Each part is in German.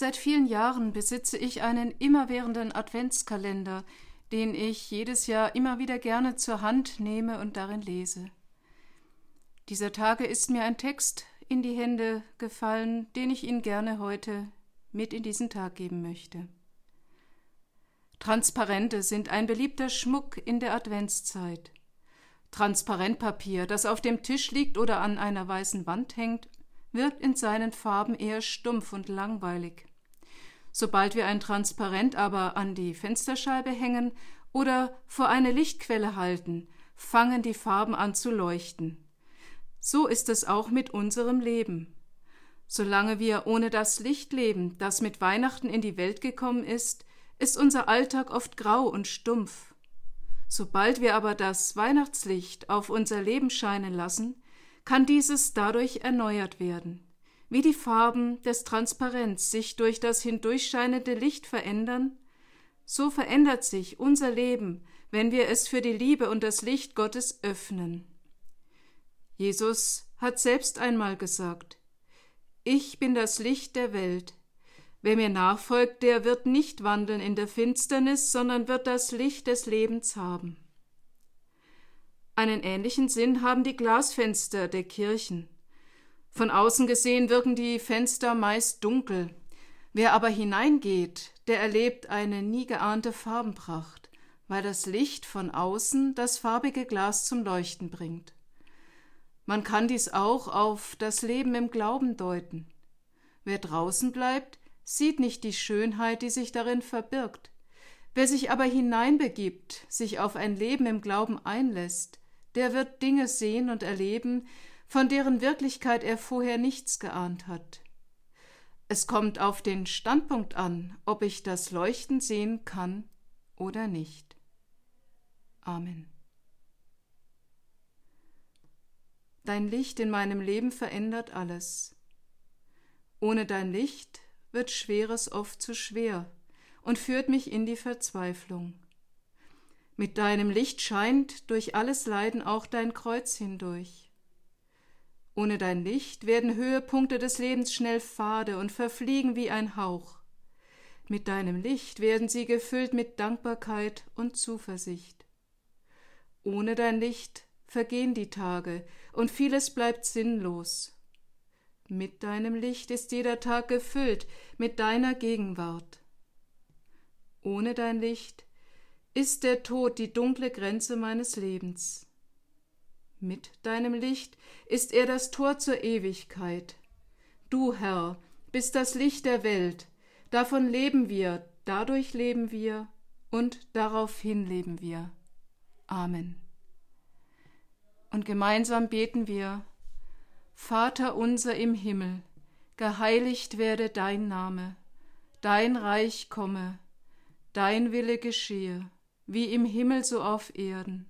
Seit vielen Jahren besitze ich einen immerwährenden Adventskalender, den ich jedes Jahr immer wieder gerne zur Hand nehme und darin lese. Dieser Tage ist mir ein Text in die Hände gefallen, den ich Ihnen gerne heute mit in diesen Tag geben möchte. Transparente sind ein beliebter Schmuck in der Adventszeit. Transparentpapier, das auf dem Tisch liegt oder an einer weißen Wand hängt, wirkt in seinen Farben eher stumpf und langweilig. Sobald wir ein Transparent aber an die Fensterscheibe hängen oder vor eine Lichtquelle halten, fangen die Farben an zu leuchten. So ist es auch mit unserem Leben. Solange wir ohne das Licht leben, das mit Weihnachten in die Welt gekommen ist, ist unser Alltag oft grau und stumpf. Sobald wir aber das Weihnachtslicht auf unser Leben scheinen lassen, kann dieses dadurch erneuert werden. Wie die Farben des Transparents sich durch das hindurchscheinende Licht verändern, so verändert sich unser Leben, wenn wir es für die Liebe und das Licht Gottes öffnen. Jesus hat selbst einmal gesagt, Ich bin das Licht der Welt. Wer mir nachfolgt, der wird nicht wandeln in der Finsternis, sondern wird das Licht des Lebens haben. Einen ähnlichen Sinn haben die Glasfenster der Kirchen. Von außen gesehen wirken die Fenster meist dunkel. Wer aber hineingeht, der erlebt eine nie geahnte Farbenpracht, weil das Licht von außen das farbige Glas zum Leuchten bringt. Man kann dies auch auf das Leben im Glauben deuten. Wer draußen bleibt, sieht nicht die Schönheit, die sich darin verbirgt. Wer sich aber hineinbegibt, sich auf ein Leben im Glauben einlässt, der wird Dinge sehen und erleben, von deren Wirklichkeit er vorher nichts geahnt hat. Es kommt auf den Standpunkt an, ob ich das Leuchten sehen kann oder nicht. Amen. Dein Licht in meinem Leben verändert alles. Ohne dein Licht wird Schweres oft zu schwer und führt mich in die Verzweiflung. Mit deinem Licht scheint durch alles Leiden auch dein Kreuz hindurch. Ohne dein Licht werden Höhepunkte des Lebens schnell fade und verfliegen wie ein Hauch. Mit deinem Licht werden sie gefüllt mit Dankbarkeit und Zuversicht. Ohne dein Licht vergehen die Tage und vieles bleibt sinnlos. Mit deinem Licht ist jeder Tag gefüllt mit deiner Gegenwart. Ohne dein Licht ist der Tod die dunkle Grenze meines Lebens. Mit deinem Licht ist er das Tor zur Ewigkeit. Du, Herr, bist das Licht der Welt. Davon leben wir, dadurch leben wir und daraufhin leben wir. Amen. Und gemeinsam beten wir, Vater unser im Himmel, geheiligt werde dein Name, dein Reich komme, dein Wille geschehe, wie im Himmel so auf Erden.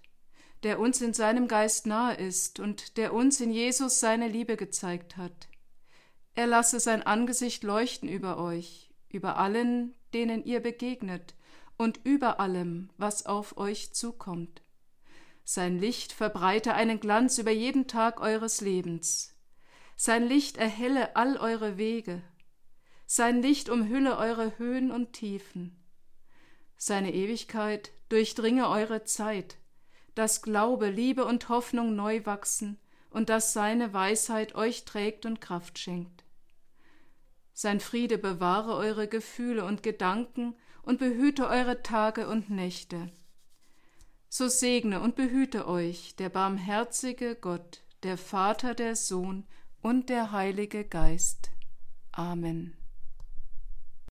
der uns in seinem Geist nahe ist und der uns in Jesus seine Liebe gezeigt hat. Er lasse sein Angesicht leuchten über euch, über allen, denen ihr begegnet, und über allem, was auf euch zukommt. Sein Licht verbreite einen Glanz über jeden Tag eures Lebens. Sein Licht erhelle all eure Wege. Sein Licht umhülle eure Höhen und Tiefen. Seine Ewigkeit durchdringe eure Zeit dass Glaube, Liebe und Hoffnung neu wachsen und dass seine Weisheit euch trägt und Kraft schenkt. Sein Friede bewahre eure Gefühle und Gedanken und behüte eure Tage und Nächte. So segne und behüte euch der barmherzige Gott, der Vater, der Sohn und der Heilige Geist. Amen.